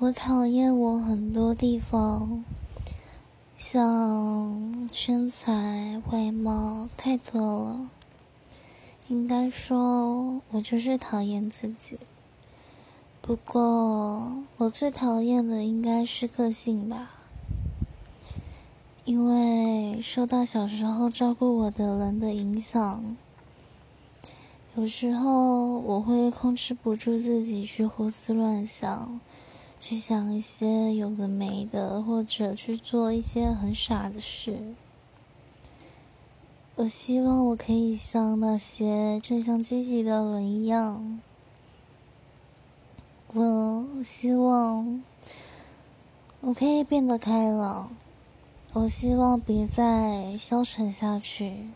我讨厌我很多地方，像身材、外貌太多了。应该说，我就是讨厌自己。不过，我最讨厌的应该是个性吧，因为受到小时候照顾我的人的影响，有时候我会控制不住自己去胡思乱想。去想一些有的没的，或者去做一些很傻的事。我希望我可以像那些正向积极的人一样。我希望我可以变得开朗。我希望别再消沉下去。